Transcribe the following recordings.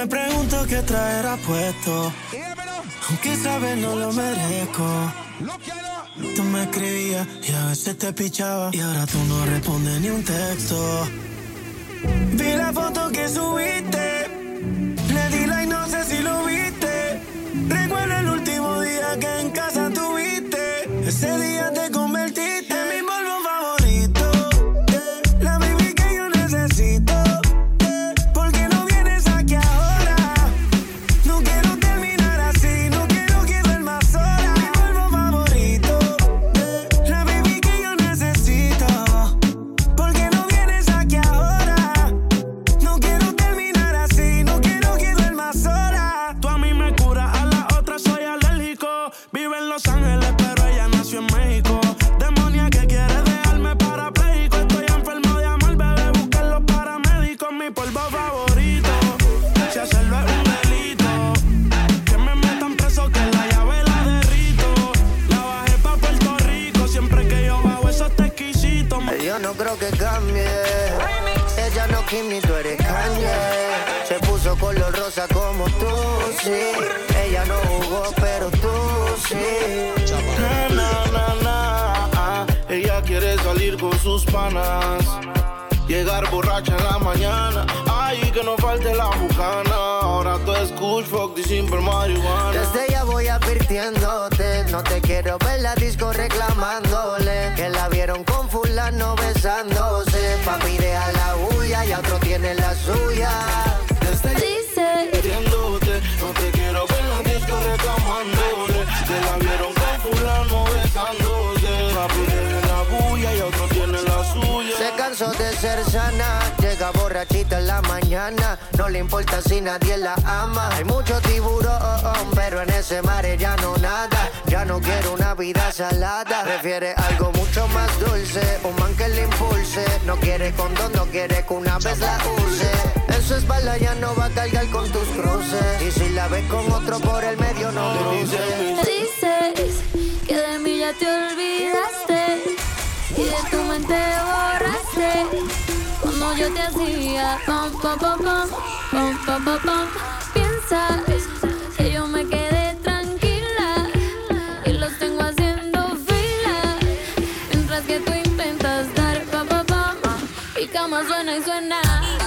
Me pregunto qué traerá puesto. Aunque sabes no lo merezco. Tú me escribías y a veces te pichaba. Y ahora tú no respondes ni un texto. Vi la foto que subiste. Ella no Kim ni tú eres Kanye. Se puso color rosa como tú, sí. Ella no jugó, pero tú sí. Na, na, na, na, ah. Ella quiere salir con sus panas. Llegar borracha en la mañana. Ay, que no falte la bucana. Ahora tú es Kush, fuck simple marihuana. Desde ya voy advirtiéndote. No te quiero ver la disco reclamándole. Que la vieron con fulano besándose. La suya. Borrachita en la mañana. No le importa si nadie la ama. Hay mucho tiburón, pero en ese mar ya no nada. Ya no quiere una vida salada. Prefiere algo mucho más dulce, un man que le impulse. No quiere condón, no quiere que una vez la use. En su espalda ya no va a cargar con tus cruces. Y si la ves con otro por el medio, no cruces. dices que de mí ya te olvidaste y de tu mente borraste yo te hacía. Pom, pom, pom, pom, pom, pom, pom. Piensa que yo me quedé tranquila y los tengo haciendo fila. Mientras que tú intentas dar pa, pa, pam. Y cama suena y suena.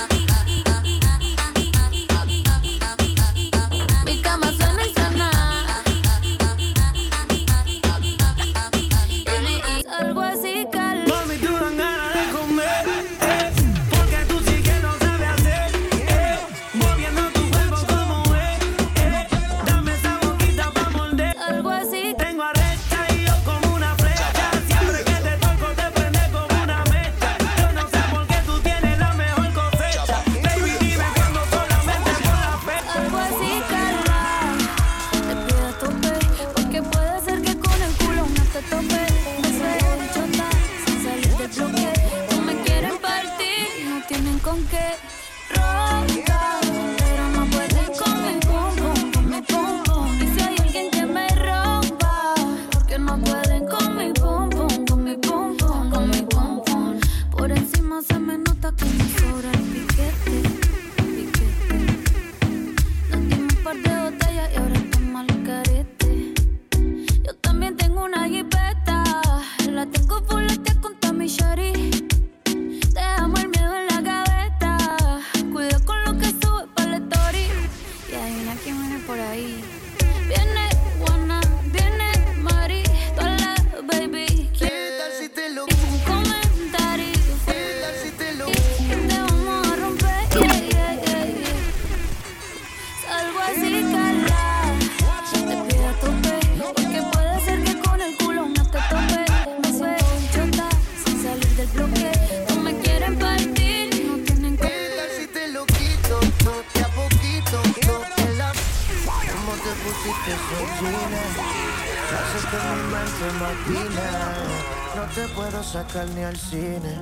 No te puedo sacar ni al cine.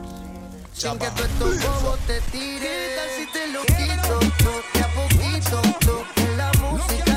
Sin que tu estos bobos te tire ¿Qué tal si te lo quito? Te a poquito, no que la música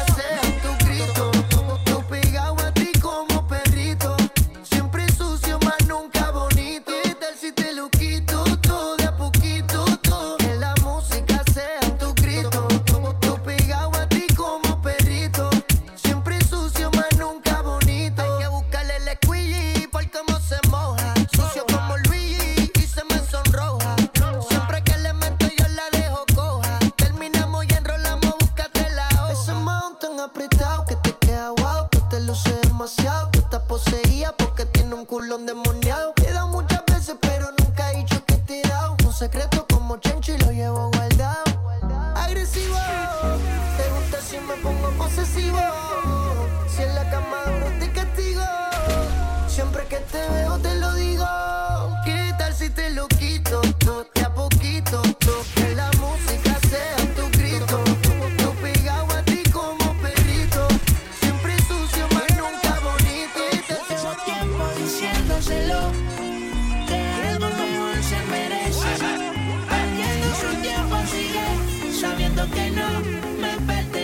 que no me pertenece.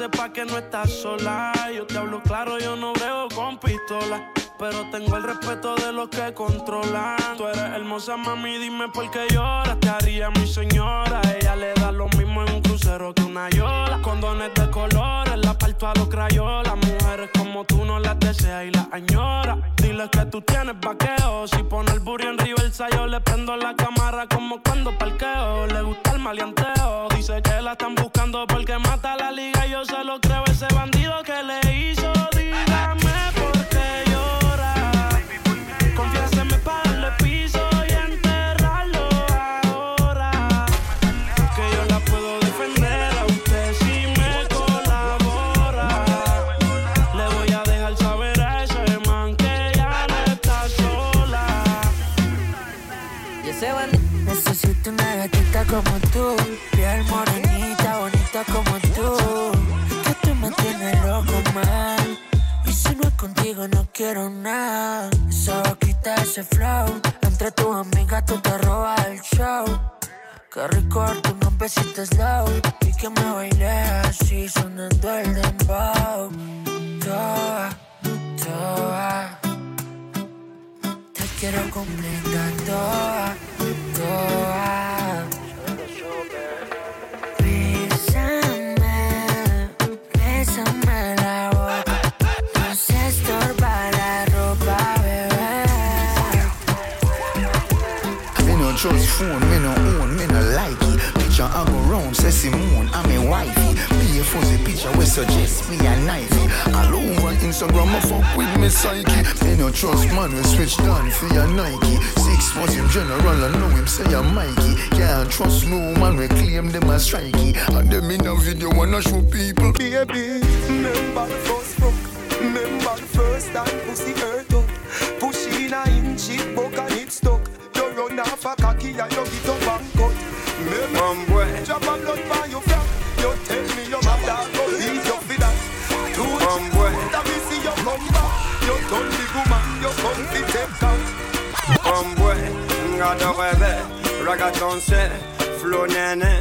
sepa que no estás sola. Yo te hablo claro, yo no veo con pistola. Pero tengo el respeto de los que controlan. Tú eres hermosa, mami, dime por qué lloras. Te haría mi señora, ella le da lo mismo cero que una yola. Condones de colores, la parto a los crayolas. Mujeres como tú no las deseas y las añora Diles que tú tienes vaqueo. Si pone el burro en reversa, yo le prendo la cámara como cuando parqueo. Le gusta el maleanteo. Dice que la están buscando porque mata la liga. Yo se lo creo, ese bandido que le hice como tú, piel morenita, bonita como tú. Que tú me tienes loco mal. Y si no es contigo, no quiero nada. Solo quita ese flow. Entre tus amigas, tú te robas el show. Que rico darte unos besitos low. Y que me bailé así, sonando el dembow. Toa, toa. Te quiero completa toa, toa. So we suggest me a knife. All over Instagram, I fuck with me psyche. Me no trust man, we switch down for your Nike. Six foot him general, I know him say a Mikey. Can't trust no man, we claim them as strikey. And them in a video wanna show people. Baby, remember the first fuck. Remember the first time pussy hurt up. Push in a inch, it broke and it stuck. You run off a cocky and you get up and cut. Remember, drop a blood by Don't be you come to take nga flow nene,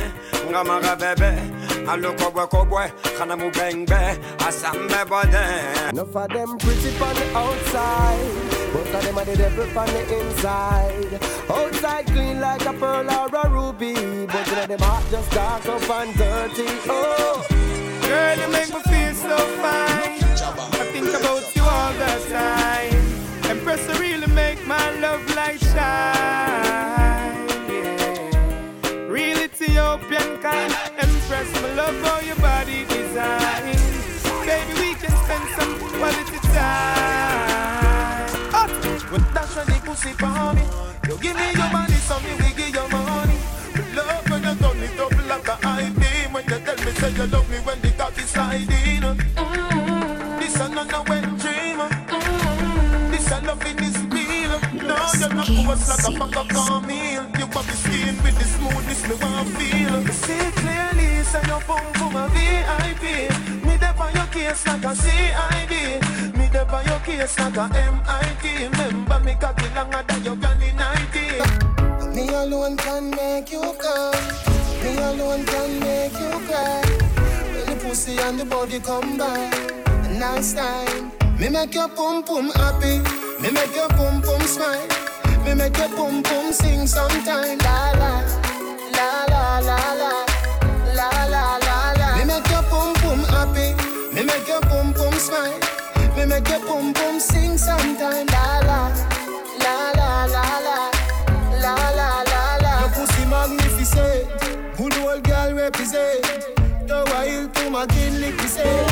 nga bébé. Kana mu asambe bode. Of them pretty from the outside. Both of them are the devil from the inside. Outside clean like a pearl or a ruby. But you know them heart just dark up and dirty. Oh, girl, you make me feel so fine. I think about the sign. Empress really make my love light shine. Yeah. Real Ethiopian kind. Empress, my love for your body design. Baby, we can spend some quality time. Hot. When that's when the pussy for me. You give me your money, so me we give your money. Love when you turn it up like a high beam. When you tell me say you love me when the cock is sliding. This another way. No, you're not forced like a pack of cornmeal. You got the skin with the smoothness me want feel. See clearly, say your boom boom a VIP. Me there on your case like a CID. Me there on your case like a MIT. Remember me cocky longer than your granny 90. Me alone can make you come. Me alone can make you cry. When the pussy and the body come by, nice time. Me make your pum pum happy. Me make your pum pum smile. Me make your pum pum sing sometime. La la, la la la la, la la la la. Me make your pum pum happy. Me make your pum pum smile. Me make your pum pum sing sometime. La la, la la la la, la la la la. Your pussy magnificent. Good old girl represent. The wild to my kin lick say. Me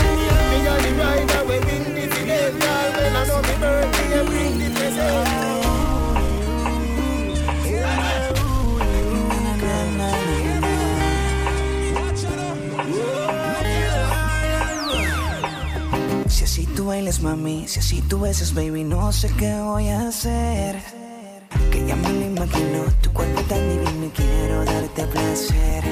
bailes, mami, si así tú besas, baby, no sé qué voy a hacer. Que ya me lo imagino, tu cuerpo tan divino y quiero darte placer.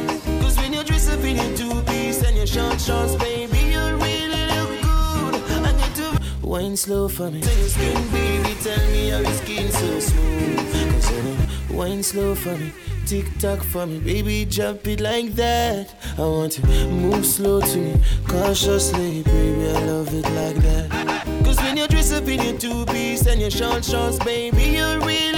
Cause when you dress up in your two-piece and your short shorts, baby, you really look good. I need to wine slow for me. Tell your skin, baby, tell me how your skin so smooth. Cause know, wine slow for me. Tick tock for me, baby, jump it like that. I want to move slow to me, cautiously, baby, I love it like that. Cause when you dress up in your two-piece and your short shorts, baby, you're good.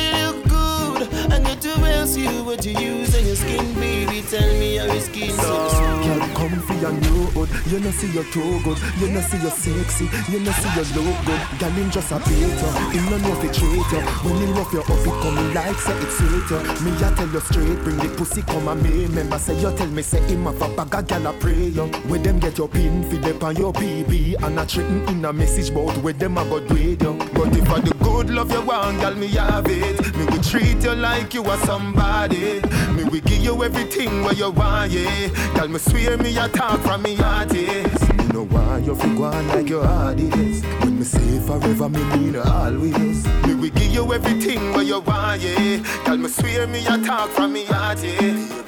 Ask you what you use on your skin, baby. Tell me how your skin so Girl, comfy and you good. You know see you too good. You know see you sexy. You know see you look good. Girl, him just a beat you. Him no know fi treat you. When him rough you up, it come like say it's sweet you. Me I tell you straight, bring the pussy come and me. Remember say you tell me say him have a bag of gal a pray you. Where them get your pin fi dep on your BB and a threaten in a message bout where them a go do it you. But if I the good love you want, girl, me have it. Me will treat you like you are somebody. Me will give you everything where you want, yeah. Girl, me swear me a talk from me heart. Me know why you feel go like your heart is. When me say forever, me mean always. Me will give you everything where you want, yeah. Girl, me swear me a talk from me heart, yeah.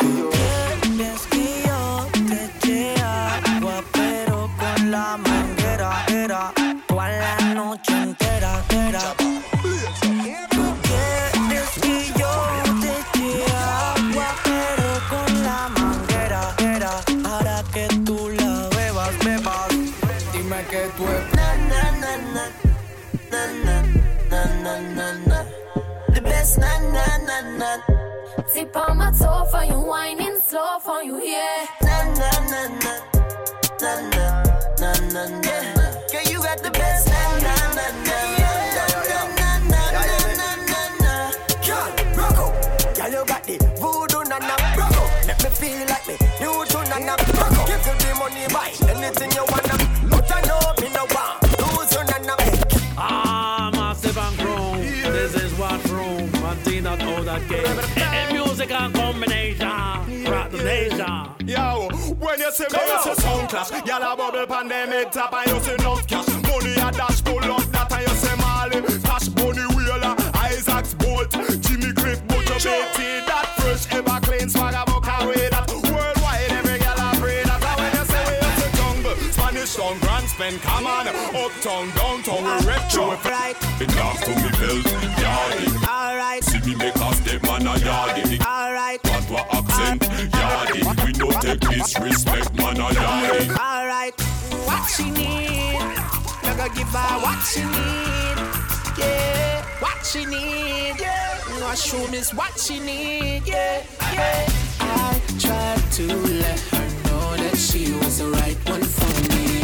Con la manguera era toda la noche entera, era. Na na na na Tip on my toe for you, whining slow for you, yeah. na na na na na na na na na. Girl, you got the best na na na na na na na na na na. Feel like me. You too nana. Rock out. Give you the money, buy anything you wanna. That all. And music and combination. Rock the nation. Yo, when you see me, you see sound class. Y'all a bubble pandemic top and you see enough cash. Money a dash pull up that and you see Marley. Cash Bunny Wailer, uh, Isaac's Bolt, Jimmy Cliff, Butcher Betty. That fresh ever clean swagger book away that. Worldwide every girl a pray that. And when you say we you see jungle, Spanish town, Grants Pen, come on. Uptown, downtown, we rep you. right, It comes to me belt, disrespect, man, a yardy. alright. What she need, you gotta give her what she need. Yeah, what she need. Yeah, mushroom is what she need. Yeah, yeah. I tried to let her know that she was the right one for me.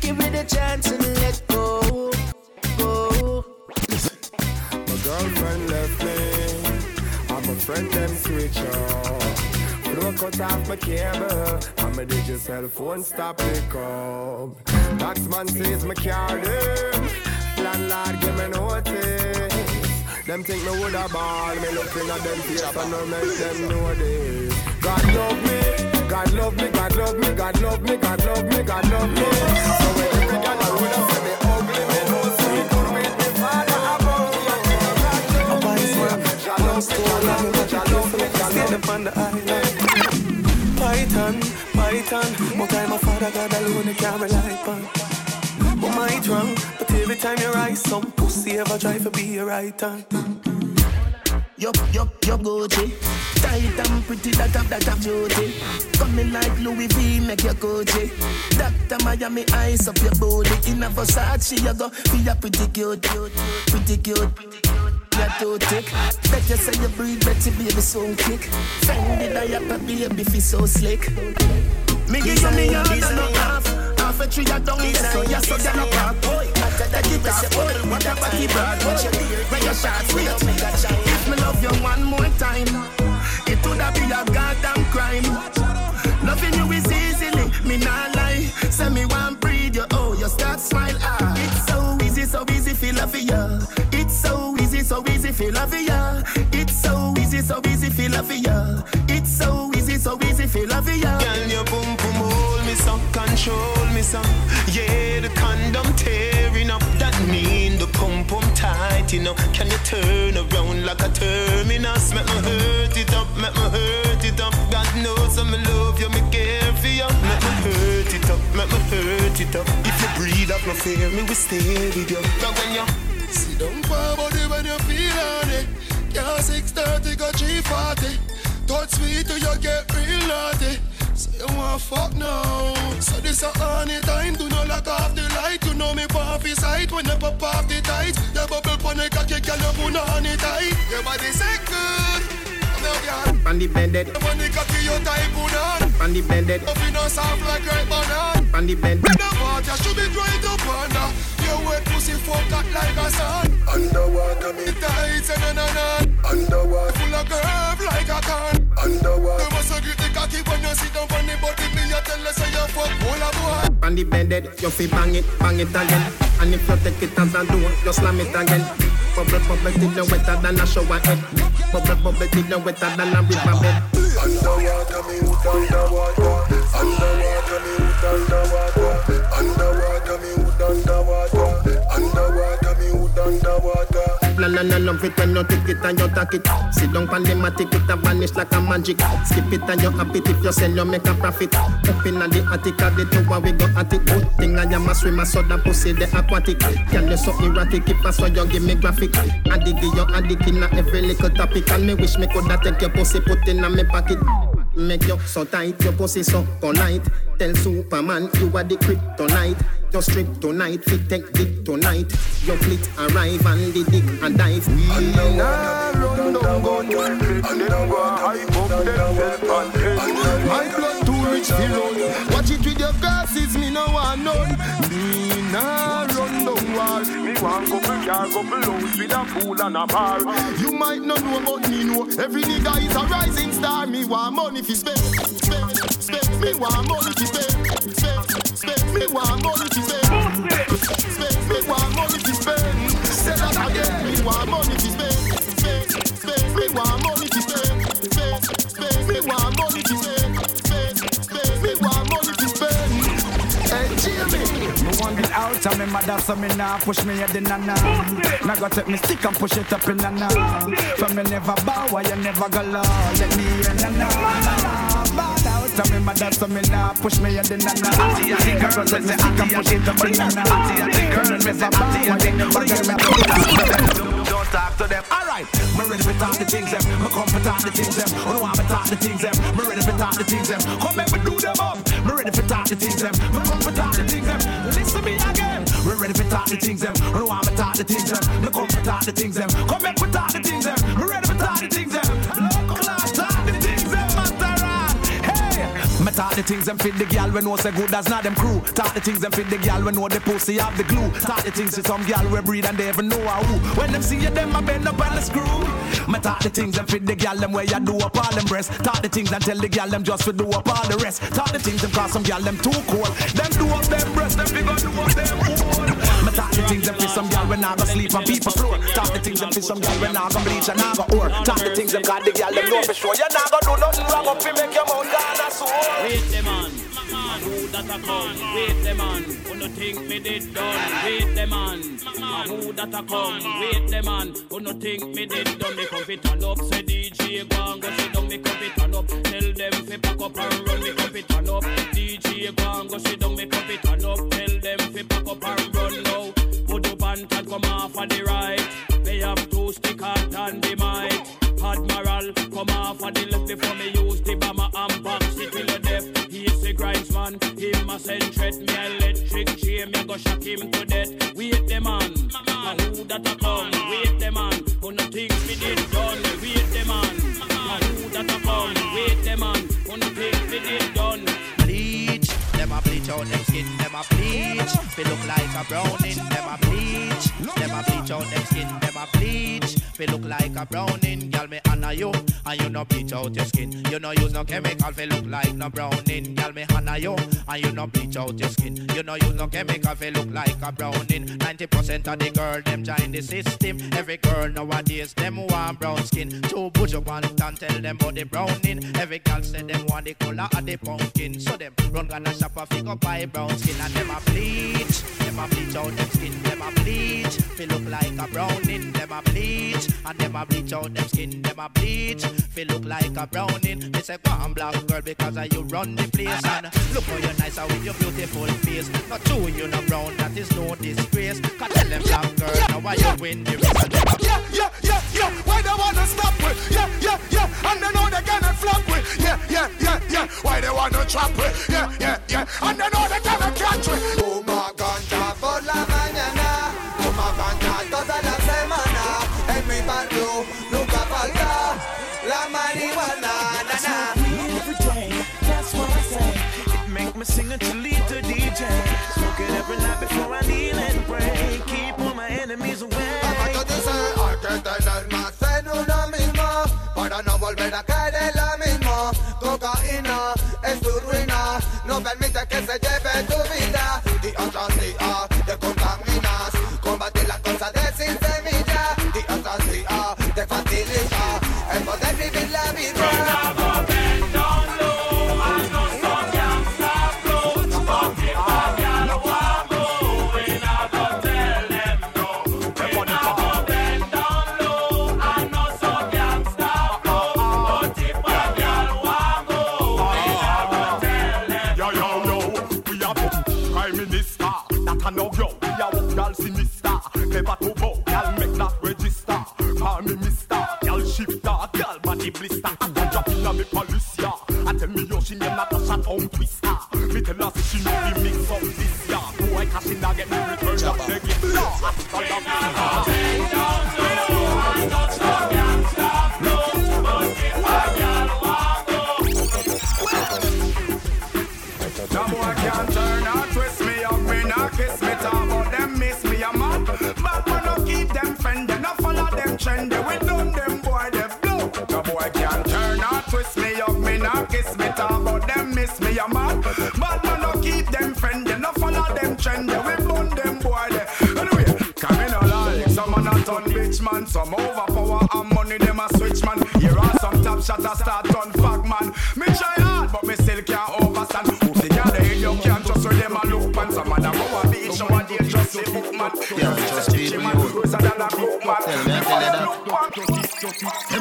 Give me the chance and let go, go. My girlfriend left me. And my friend them switch off. Flow cut off my cable. And my digital cell phone stop pick up. Taxman says my car them. Landlord give me notice. Them think me woulda ball. Me looking at them face and no make them know this. God love me. God love me, God love me, God love me, God love me, God love me. So when every girl I roll up say me ugly, me know so me good with me father above me. A wise man, long story, love me, but you careful, stay them on the island. Python, Python, more time my father God alone, he can't rely upon. Who might wrong, but every time you rise, some pussy ever try to be a hand. Yup, yup, yup, Gucci. Tight and pretty, that have, that have beauty. Coming like Louis V, make your Gucci. Dr. Miami, eyes up your body. In a Versace, you go, be a pretty cute, pretty cute, pretty cute. You're too thick. Bet you say you breathe, bet you baby so kick. Fendi diaper, baby, feel so slick. Me give you me all, no half. Half a tree, I don't need so you so down a park. Boy, that guitar, boy, what a body broad. Watch your beard, when your shots, wait. If me love you one more time, it would be a goddamn crime. Loving you is easily, me not lie. Say me one breathe, you oh, you start smile. Ah, it's so easy, so easy, feel love for ya. It's so so easy, feel love ya. It's so easy, so easy, feel love ya. It's so easy, so easy, feel love ya. Girl, your boom boom hold me some, control me some. Yeah, the condom tearing up. That mean the pump pump tight, know. Can you turn around like a terminus? Make me hurt it up, make me hurt it up. God knows I'm in love you, me care for you. Make me hurt it up, make me hurt it up. If you breathe up no fear, me we stay with you. Now when you Sit down for body when you feel on it. Yeah, 630 go 340. Touch sweet till you get real naughty. So you want fuck now. So this a honey time. Do not lock off the light. You know me his sight when you pop off the tight. Your bubble pon the cocky, girl you put on it tight. Your body say good. Bended, When the cocky you tight put on. the bended, Up in soft like right banana. the bend. The water should be dried up under. Your wet pussy fuck out like a sun. Underwater me tight and na na Underwater full of curve like a can. Underwater. You must agree the cocky when you sit down on the body. Me a tell you say you fuck all a boy. On the bended, you fi bang it, bang it again. And if you take it as a door, you slam it again. Bubble, bubble, till you wetter than a shower head. Bubble, bubble, till you wetter than a river bed. Underwater me underwater. Underwater me underwater. Underwater and I love it when you take it and you take it. Sit down pan the matic, it a vanish like a magic. Skip it and you happy if you sell, you make a profit. Up in the attic, at the tower we go at it. Good thing I am a swimmer, so that pussy the aquatic. Can you so erratic, if I saw you give me graphic. Addict, you addict in every little topic. And me wish me coulda take your pussy, put in a me pocket. Make you so tight, your pussy so polite. Tell Superman you are the kryptonite. Your strip tonight, fit take dick tonight. Your fleet arrive and the dick and dive. Nah, run down gun. And them go hype up themself and tell. My blood too rich run. Watch it with your glasses, me no want none. Me nah. Me want couple car, couple house with a pool and a bar. You might not know, but me know. Every nigga is a rising star. Me want money fi spend, spend, spend. Me want money fi spend, spend, spend. Me want money fi spend, spend. Me want money fi spend. Say that again. Me want money fi spend, spend, spend. Me want money of me mother so me nah push me head in a Now go take me stick and push it up in a nah me never bow why you never go low Let me hear na nah Bad out of me mother so me nah push me head in a nah Now go take me stick and push it up in a nah From me never bow why you never go low Don't talk to them. Alright, me ready for talk the things them. Me come for talk the things them. I don't want me talk the things them. Me ready for talk the things them. Come make me do them up. Me ready for talk the things them. Me come for talk the things ready for talk the things them. I want me talk the things them. Me come for talk the things them. Come make me talk me talk the things them fit the gal when know say good as not them crew. Talk the things them fit the gal when know the pussy have the glue. Talk the things to some gal we breed and they even know how who. When them see you, them I bend up on the screw. Me talk the things them fit the gal them where you do up all them breasts. Talk the things and tell the gal them just to do up all the rest. Talk the things them cause some gal them too cold. Them do up them breasts, them figure do up them own. Me talk the things them for some girl when I go sleep on people floor. Talk the things them for some girl when I go bleach and I go or. Talk the things them got the girl them know for sure. You not go do nothing wrong up to make your mouth gone a sore. Wait man, man who that a come? Wait the man, who no think me did done? Wait the man, who that a come? Wait the man, who no think me did done? Me come fit turn up, say DJ go and go sit down. Me come fit turn up, tell them fi pack up and run. Me come fit turn up, DJ go and go sit down. Me come fit turn up, tell them fi pack up and run now. Put up and come off on the right. They have two stick out and the mic. Admiral, come off of the left before me use the bomber and box him a send threat, me electric chain, me go shock him to death. Wait the man, and who that a come? Wait the man, who no think me did done. Wait the man, and who that a come? Wait the man, who no think me did done. Bleach, them a bleach out them skin, them a bleach. They look like a browning, them a bleach. Them a bleach out them skin, them a bleach. They look like a browning, girl me honor you, and you no bleach out your skin. You no use no chemical, they look like no browning, girl me honor you, and you no bleach out your skin. You no use no chemical, they look like a browning. 90% of the girl them join the system. Every girl nowadays them want brown skin. Two bush up and tell them about the browning. Every girl say them want the color of the pumpkin. So them run gonna shop a figure buy brown skin and them a bleach. Them a bleach out them skin. Them a bleach. Feel look like a browning. Them a bleach and them a bleach out them skin. Them a bleach. Feel look like a browning. They say go on black girl because of you run the place and look how you nice with your beautiful face. Not true you no brown that is no disgrace. Cause tell them black girl now why you win the race. and them a- Yeah, yeah, yeah, yeah. Why they wanna stop with? Yeah, yeah, yeah. And they know they cannot flop with. Yeah, yeah, yeah, yeah. Why they wanna trap with? Yeah, yeah, yeah. And they know they cannot catch with. Fuma ganja por la mañana, fuma ganja toda la semana. En mi barrio Na. Every day, that's what I say. It make me sing to lead to DJ. Smoke it every night before I kneel and pray. Keep all my enemies away. Natasha Tongue some overpower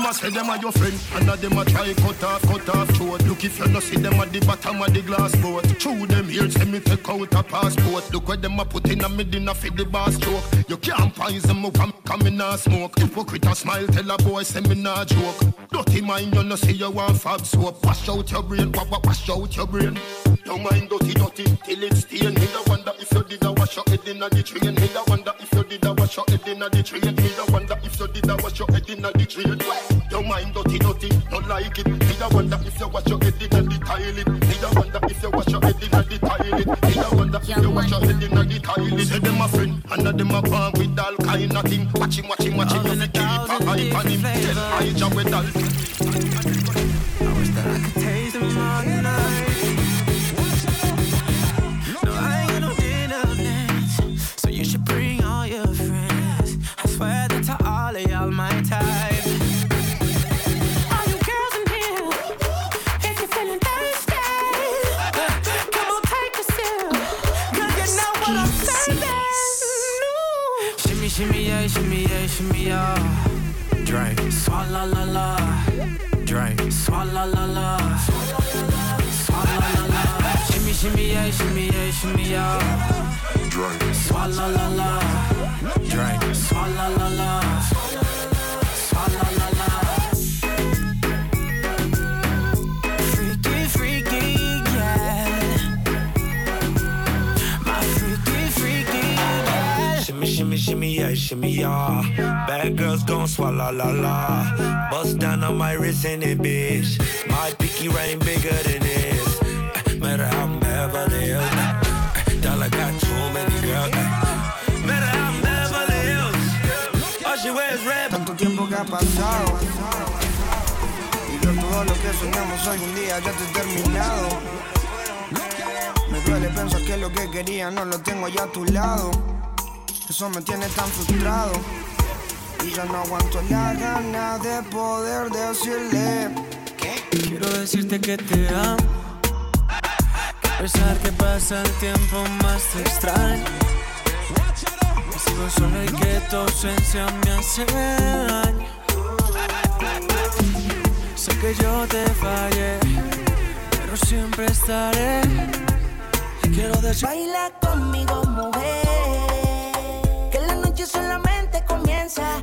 a say them a your friend, and a them a try cut off, cut off throat. Look if you no see them at the bottom of the glass boat. Through them ears, say me take out a passport. Look where them a put in a me dinner for the bar stroke. You can't poison me come in a smoke. Hypocrite a smile, tell a boy say me nah joke. Dirty mind, you no see you want fab soap. Wash out your brain, wa- wa- wash out your brain. Your mind dirty, dirty till it's stain. Me da wonder if you did a wash your head inna the train. Me da wonder if you did a wash your head inna the train. Me da wonder if you did a wash your head inna the train. Your mind dirty, dirty, don't like it. Me da wonder if you wash your head inna the toilet. Me da wonder if you wash your head inna the toilet. Me da wonder if you wash your head inna the toilet. Say them a friend, and them a bond with all kind of thing. Watch him, watch him, watch him. You fi keep a eye on him. Tell Elijah with all. La la. Bust down on my wrist in it, bitch. My pinky ring bigger than this. Eh, Matter how I'm Beverly Hills. eh, Dollar got too many girls. eh. Matter how I'm Beverly Hills. All she wears red. Tanto tiempo que ha pasado Y yo todo lo que soñamos hoy un día ya te he terminado Me duele pensar que lo que quería no lo tengo ya a tu lado Eso me tiene tan frustrado ya no aguanto la gana de poder decirle Quiero decirte que te amo. A pesar que pasa el tiempo más te extraño. Que sigo solo y que tu ausencia me hace daño. Sé que yo te fallé, pero siempre estaré. Y quiero decir. Baila conmigo, mujer. Que la noche solamente comienza.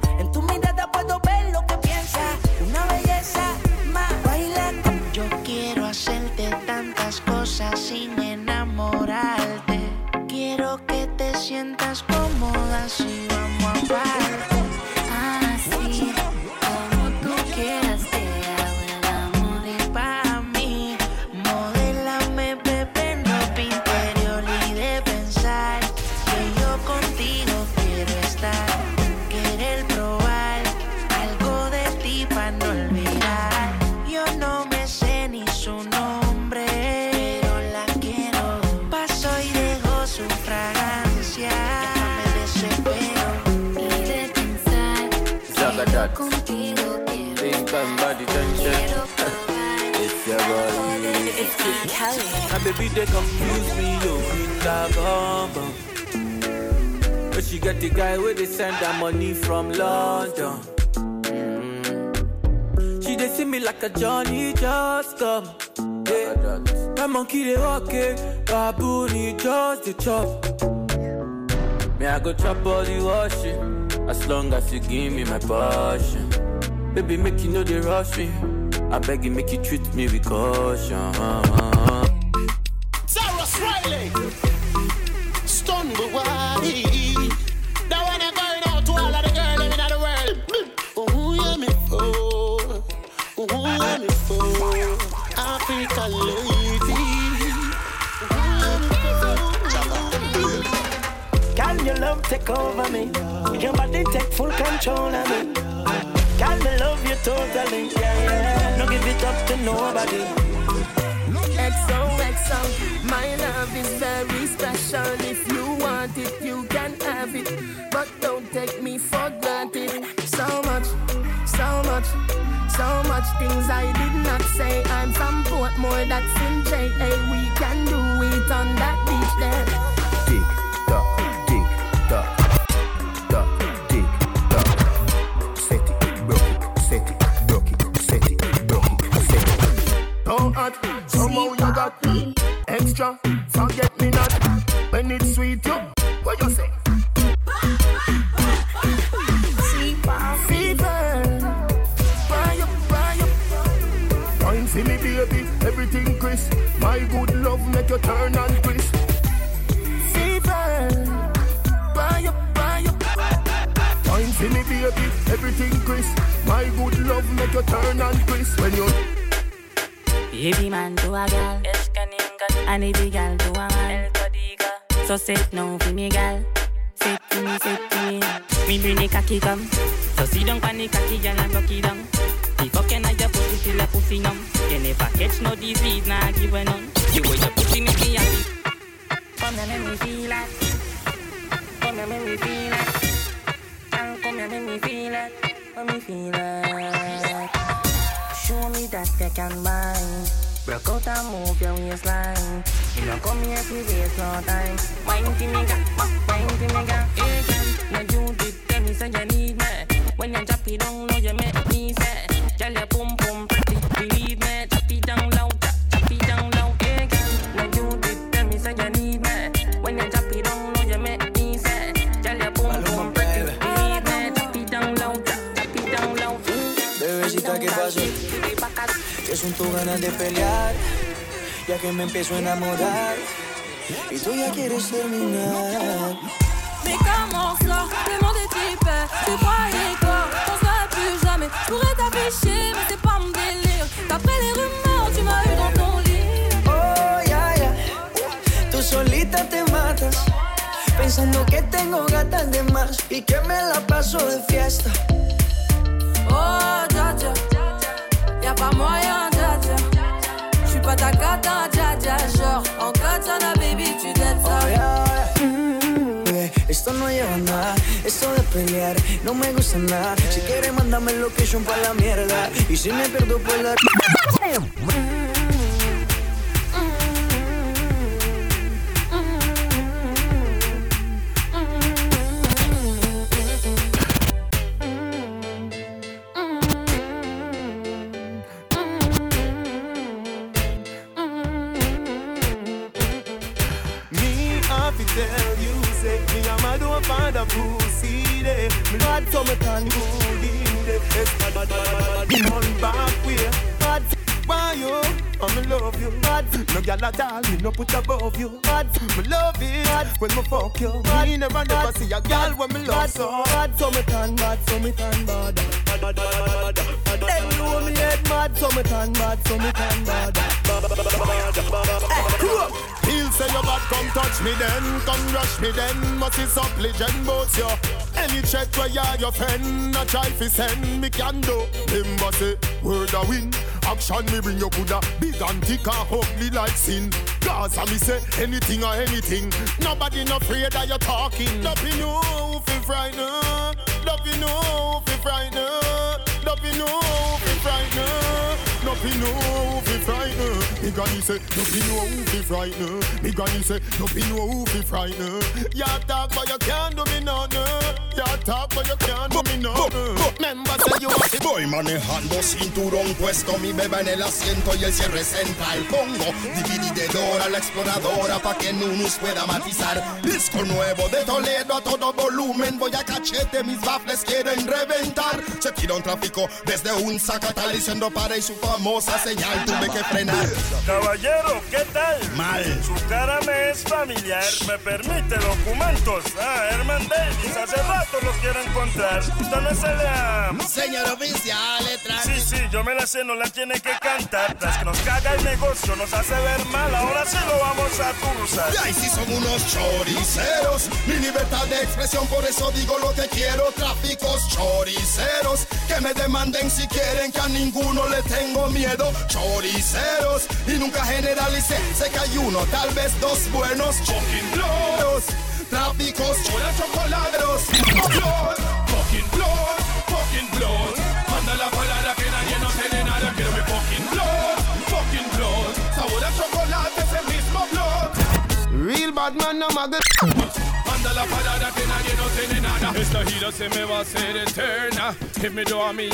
Baby they confuse me, yo, with that bomb. But she got the guy where they send her money from London. Mm. She they see me like a Johnny just come. Yeah. Monkey they walk it, baboon he just the chop. Me I go chop all the washing, as long as you give me my passion. Baby make you know they rush me. I beg you make you treat me with caution. Take over me? Your body take full control of me. Can me love you totally? Yeah, yeah. No give it up to nobody. XOXO, my love is very special. If you want it, you can have it. But don't take me for granted. So much, so much, so much things I did not say. I'm from Portmore, that's in JA. We can do it on that beach there. Forget me not when it's sweet. You, what you say? Fever, buy up, buy up. Wine for me, baby, everything crisp. My good love make you turn and crisp. Fever, buy up, buy up. Wine for me, baby, everything crisp. My good love make you turn and crisp. When you Baby man to a gal And if the gal to a man So sit now for me gal. Sit to me, sit to me. Me bring the cocky come So sit down pan the cocky gal and rock it down. The fucking at your pussy till the pussy numb. You never catch no disease, nah give a none You wear your pussy make me happy Come here make me feel it. Come here make me feel it. Come here make me feel it. Let me feel it. Show me that you can mind. Broke out and move your waistline. You know come here to waste no time. Wine to me, ga, wine to me, ga. Hey girl, now you did them me say you need me. When you drop it down low, you make me say, girl, your pum pum ganas de pelear, ya que me empiezo a enamorar. Y tú ya quieres terminar. Mais comment ça Le monde est hyper Tu croyais quoi On serait plus jamais Je pourrais t'afficher mais c'est pas mon délire D'après les rumeurs tu m'as eu dans ton lit Oh, ya, ya. Tú solita te matas. Pensando que tengo gatas de más y que me la paso de fiesta. Oh dja dja Y'a pas moyen dja dja J'suis pas ta cata dja dja Genre en katana baby tu dettes ça Oh, ya. Bebé, Esto no lleva nada, esto de pelear no me gusta nada. Si quieres, mándame location pa' la mierda. Y si me pierdo, pues la. See a gyal when me love so. Bad so me can bad so me can bad. Bad. Them know me head mad so me can bad so me can bad. Eh, bad. He'll say you bad, come touch me then, come rush me then. Must is up legend boats yo. Any check where you are your friend, a try fi send me can do. Remember say word a win. Action me bring you coulda big and thick and ugly like sin. Cause I me say anything or anything. Nobody no afraid that you're talking. Nothing know fi frighten. Nothing know fi frighten. Nothing know fi frighten. Nothing know fi frighten. Me granny say nothing know fi frighten. Me granny say nothing know fi frighten. You talk but you can't do me nothing. You talk but you can't do me nothing. Remember say you want Voy manejando cinturón puesto mi beba en el asiento y el cierre central pongo divididora la exploradora pa' que Nunus pueda matizar disco nuevo de Toledo a todo volumen voy a cachete mis baffles quieren reventar se tira un tráfico desde un zacatal diciendo para y su famosa señal tuve que frenar Caballero, ¿qué tal? Mal. Su cara me es familiar. ¿Me permite documentos? Ah, Herman Davis, hace rato lo quiero encontrar. Usted no se. Señor oficial, Sí, sí, yo me la sé, no la tiene que cantar. Tras que nos caga el negocio, nos hace ver mal. Ahora sí lo vamos a cruzar. Y ahí sí son unos choriceros Mi libertad de expresión, por eso digo lo que quiero Tráficos choriceros Que me demanden si quieren que a ninguno le tengo miedo Choriceros Y nunca generalicé, sé que hay uno, tal vez dos buenos Fucking blood Tráficos chola chocoladeros Blood, fucking blood, fucking blood bad man, no maga. Manda la parada que nadie no tiene nada. Esta gira se me va a hacer eterna. If me do a mi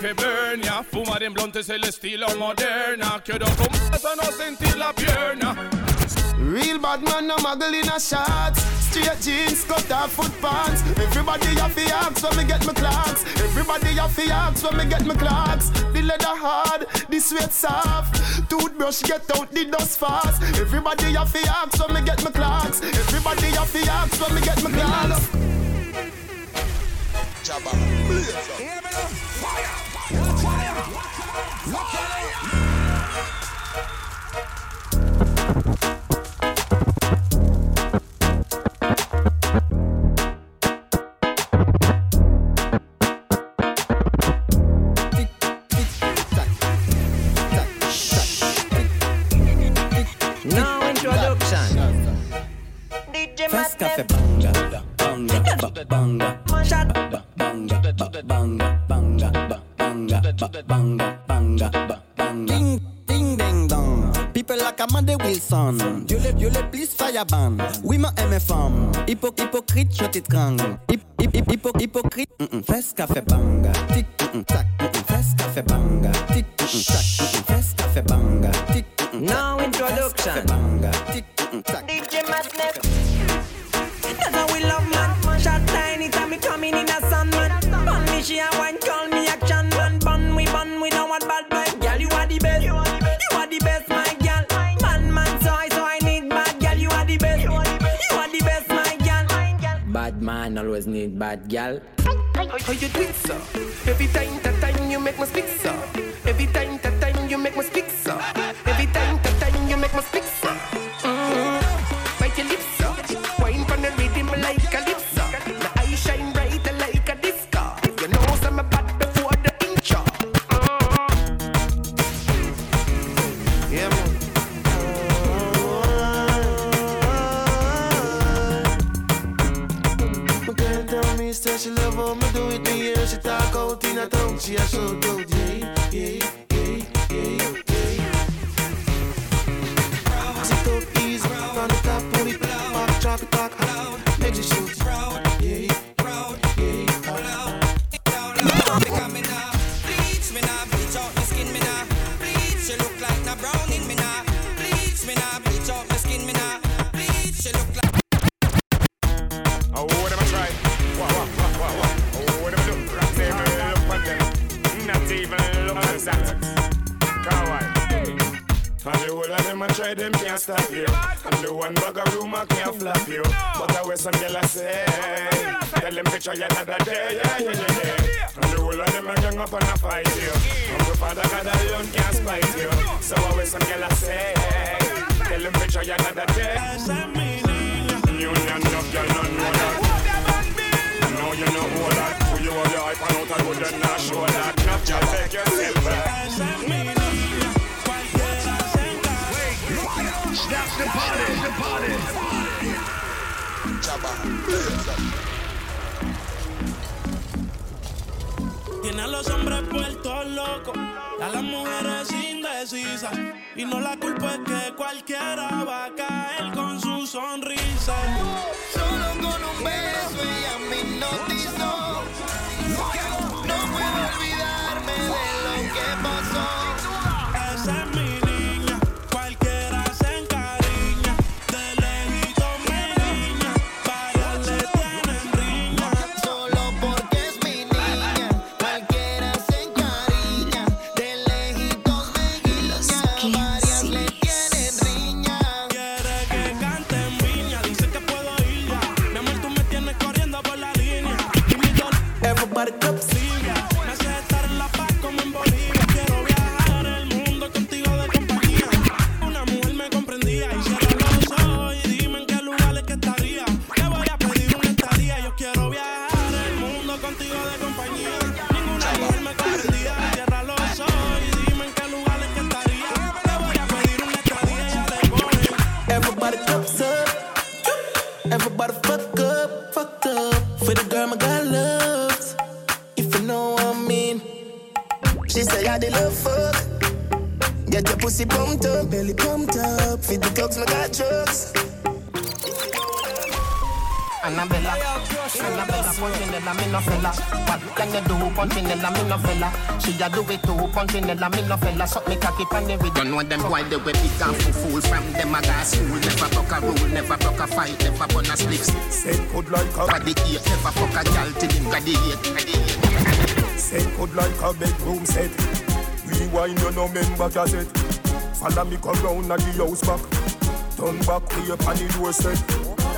que burn ya. Fumar en es el estilo moderna. Quiero con no sentir la pierna. Real bad man, no muggle in a shots. Straight jeans, cut off foot pants. Everybody have to ask when me get my clocks. Everybody have to ask when me get my clocks. The leather hard, the sweat soft. Toothbrush get out the dust fast. Everybody have to ask when me get my clocks. Everybody have to ask when me get my clocks. No ban. Oui, ma aime femme. Hypo hypocrite, je hypocrite, fais ce qu'a fait bang. Tic, tac, fais ce qu'a fait bang. I do it to the me no fella, suck me cocky pan every Don't know them why they were big and fool from them I got school, never broke a rule, never broke a fight, never bun a slip. Said good like a body eight, never fuck a gal till him got the eight. Said good like a bedroom set. Rewind you no member cassette. Follow me come round at the house back. Turn back to up on door set.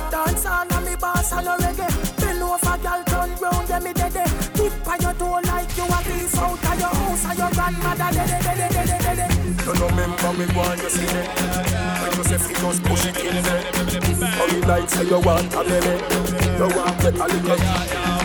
Dance on me boss on a reggae. Bill over gal turn round, get me dead eh. your grandmother did it, did. You know, remember me when you see me. When you say fi just push it in there. How you like say you want a baby, you want get a little.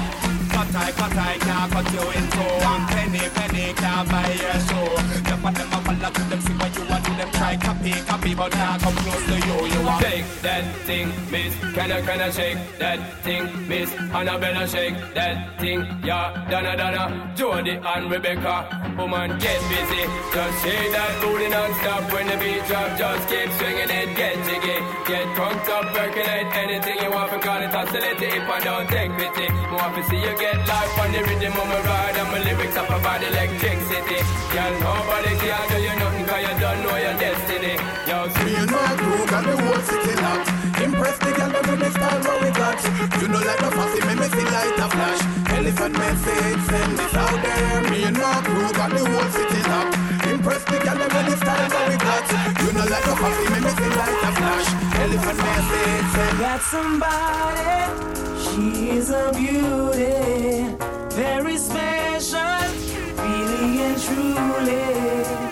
I cause I can't cut you in two. One penny, penny can't buy your soul. The of them a follow to them, see what you want to them. Try copy, copy, but now come close to you. You want Shake that thing, miss. Can I, can I shake that thing, miss? Annabella shake that thing, yeah. Donna, Donna, Jody and Rebecca. Woman, get busy. Just shake that booty non-stop when the beat drop. Just keep swinging it, get jiggy. Get drunk up, percolate anything you want. Because it's oscillating if I don't take pity. More to see you get life on the rhythm of my ride. And my lyrics up about electricity. Girl, nobody can do you nothing because you don't know your destiny. Yo, Me and my crew got the whole city locked. Impress the girl with the style what we got. You know like the fussy, me me see light a flash. Elephant message, send this out there. Me and my crew got the whole city locked. Impress the girl we got. You know like the fussy, me see light a flash. Elephant message. Got somebody, she's a beauty, very special, really and truly.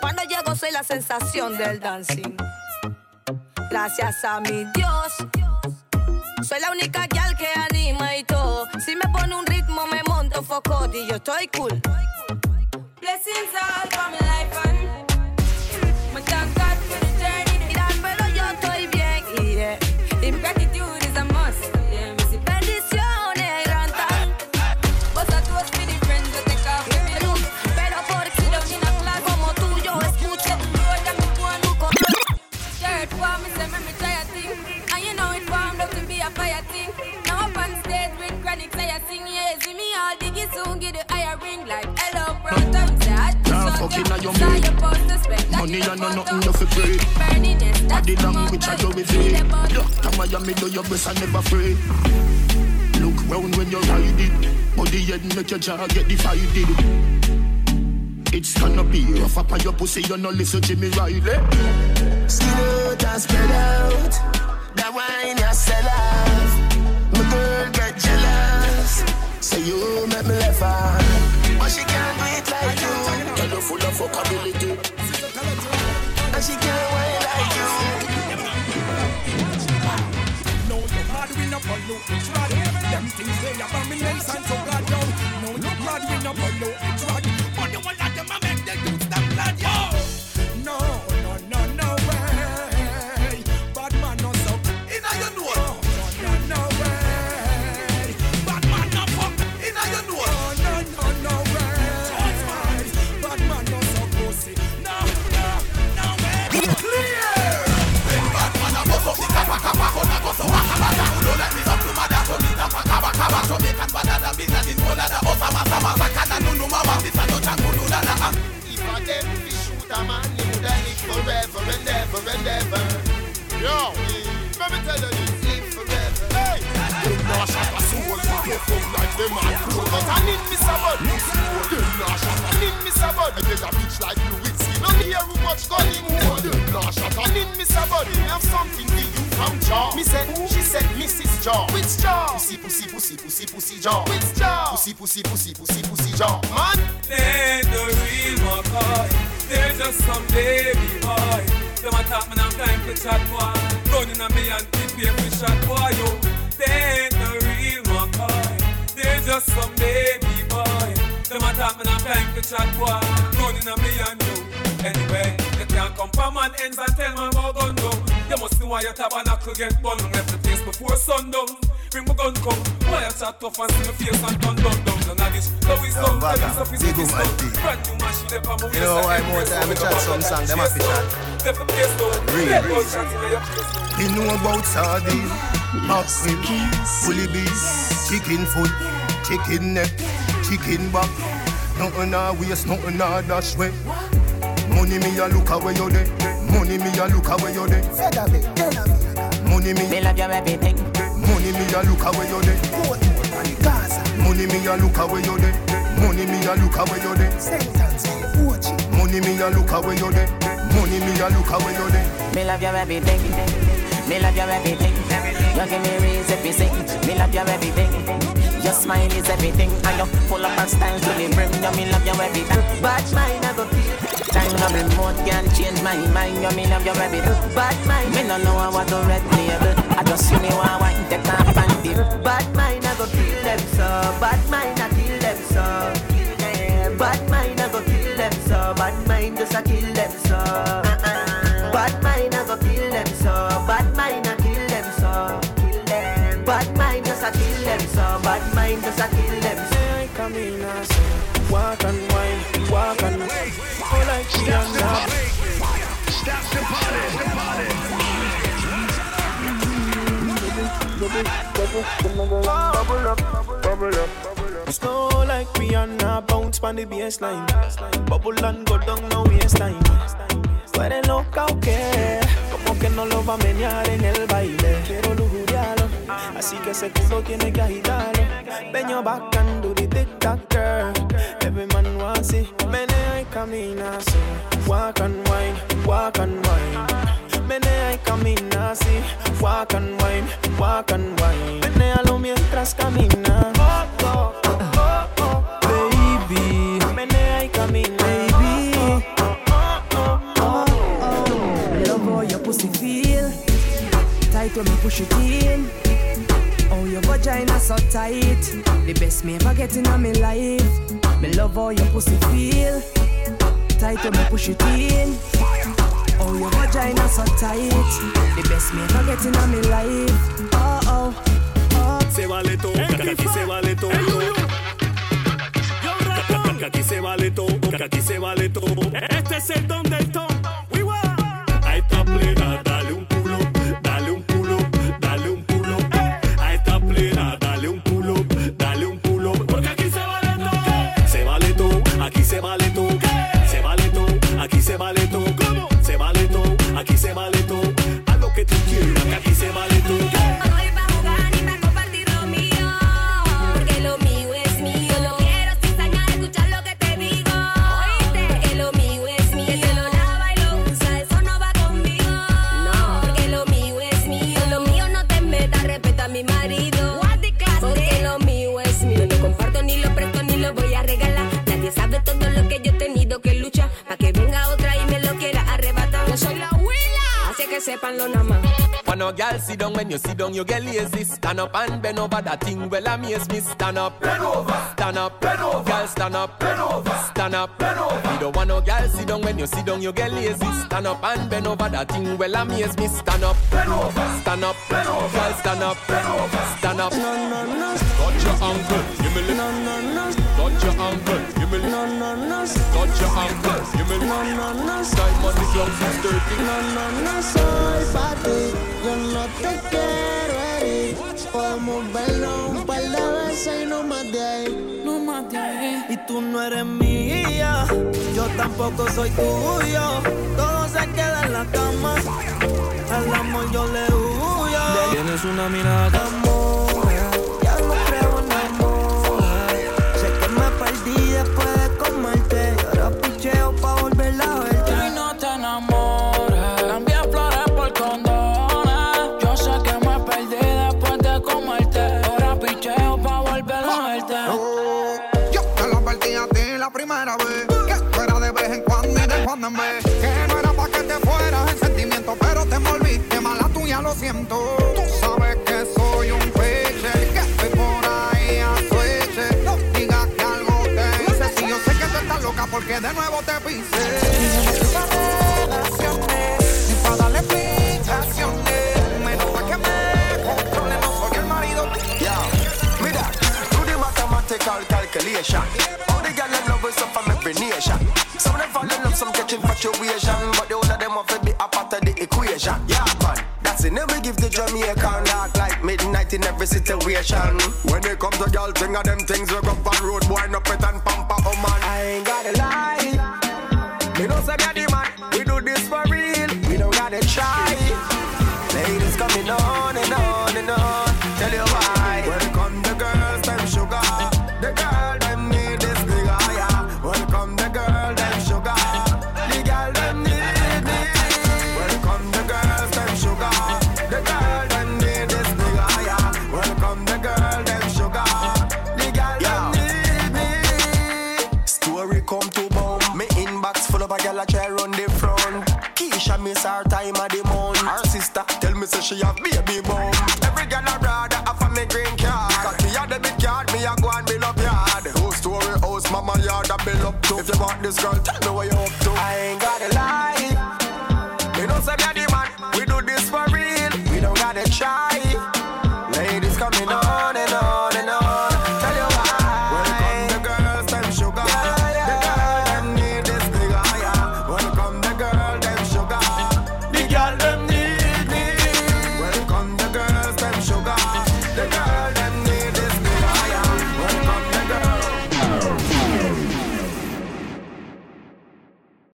Cuando llego soy la sensación del dancing. Gracias a mi Dios. Soy la única gal que anima y todo. Si me pone un ritmo me monto foco y yo estoy cool. Blessings all for my life and my thank God for the journey. Mira, pero yo estoy bien y yeah. Y Money and no nothing you fi pray. Burning it, that's Body language I do with it. Doctor Miami do your best and never afraid. Look round when you ride it. Body head make your jaw get divided. It's gonna be rough up on your pussy, you no listen Jimmy Riley. Skin out and spread out. That wine you sell off. My girl get jealous. Say you make me laugh. But she can't do it like you. Girl, you full of fuckability. Things they abomination so God down. No, you hard we no follow it rod. And ever. Yo, let me tell you this. Live forever. Hey, them nah shot a soul, get up like them man crow. But I need me somebody. Them nah shot a I need me somebody. I get a bitch like you with skin. No hear who much gun him hold. Them nah shot a I need me somebody. Me have something for you from Jaw. Me said, she said, Mrs. Jaw. Which Jaw? Pussy, pussy, pussy, pussy, pussy Jaw. Which Jaw? Pussy, pussy, pussy, pussy, pussy Jaw. Man, They're the real McCoy. They're just some baby boy. Them a talk, man, I'm time to chat, boy. Running on me and tip here for shot, boy, yo. They ain't the real McCoy. They're just some baby boy. Them a talk, man, I'm time to chat, boy. Running on me and you. Anyway, you can't come from man ends and tell man about gun down. You must know why your tabernacle get bun. Left the place before sundown. Bring my gun come. Why you chat tough and see my face and turn down No wisdom. Yo, Tell Vaga, us up big this woman stuff. thing. Brand new machine up on my You know why more time we place chat some song, them have to chat. down. Left the place down. Real. Red bus shots in your face down. You know about sardine. Mackerel, bully beef, chicken foot, chicken neck, chicken back. Nothing a waste, nothing a dash way. Money me a look away you there. Money me a look away you there. Money me. Me love you everything. Money me a look away you there. Money me a look away you there. Money me a look away you there. Money me a look away you there. Money me a look away you there. Me love you everything. Me love you everything. You give me reason to sing. Me love you everything. Your smile is everything, and you're full of style to the brim. You me love you everything. Bad mind I go feel. Time no remote can change my mind. You me love you everything. Bad mind. Me no know how to red label. I just see me want wine take off and dip. Bad mind I go kill them so. Bad mind I kill them so. Bad mind I go kill them so. Bad mind just a kill them so. Uh-uh. Bad mind I go kill them so. Bad mind I kill them so. Kill them. Bad mind just a kill them so. Bad mind just a kill them so. I come in and say, walk and wine, walk and wine. Oh, like she on top. Stop the party, the party. Bubble up, bubble up. Slow like Rihanna, bounce on the baseline. Bubble and go down no waistline. Eres loca o qué? Como que no lo va a menear en el baile. Quiero lujuriarlo, así que ese culo tiene que agitarlo. Bacán, do the tic tac girl. Every man wants it. Menea camina así. Walk and wine, walk and wine. Menea y camina así. Walk and wine, walk and wine. Menealo mientras camina. Oh, oh, oh, oh, oh. Baby, menea y camina. Baby, oh, oh, oh, Love how your pussy feel. Tight when me push it in. Oh, your vagina so tight. The best me ever get in my life. Me love how your pussy feel. Tight when me push it in. Oh, your vagina so tight. The best me ever get in my life. Oh, oh, oh. Se vale todo, que aquí se vale todo. Que aquí se vale todo, que aquí se vale todo. Este es el don del ton. When no girl sit down, when you sit down, you get lazy. Stand up and bend over that thing. Well, amaze me. Stand up, bend over. Stand up, bend over. Girl, stand up, bend over. Stand up, bend over. You don't want no girl sit down, when you sit down, you get lazy. Stand up and bend over that thing. Well, amaze me. Stand up, bend over. Stand up, bend over. Girl, stand up, bend over. Stand up. No, no, no. Touch your ankle, give me lip. No, no, no. Touch your ankle, give me. No, no, no. Touch your ankle, give me lip. No, no, no. Time on the clock, 6:30. No, no, no soy pa' ti, yo no te quiero herir. Podemos verlo un par de veces y no más de ahí. No más de ahí. Y tú no eres mía, yo tampoco soy tuyo. Todo se queda en la cama. Al amor yo le huyo. Tienes una mirada siento. Tú sabes que soy un peche Que estoy por ahí a sueche. No digas que algo te hice. Si yo sé que tú estás loca porque de nuevo te pisé in every situation. When it come to girl, thing of them things, we go on road, wind up it and she have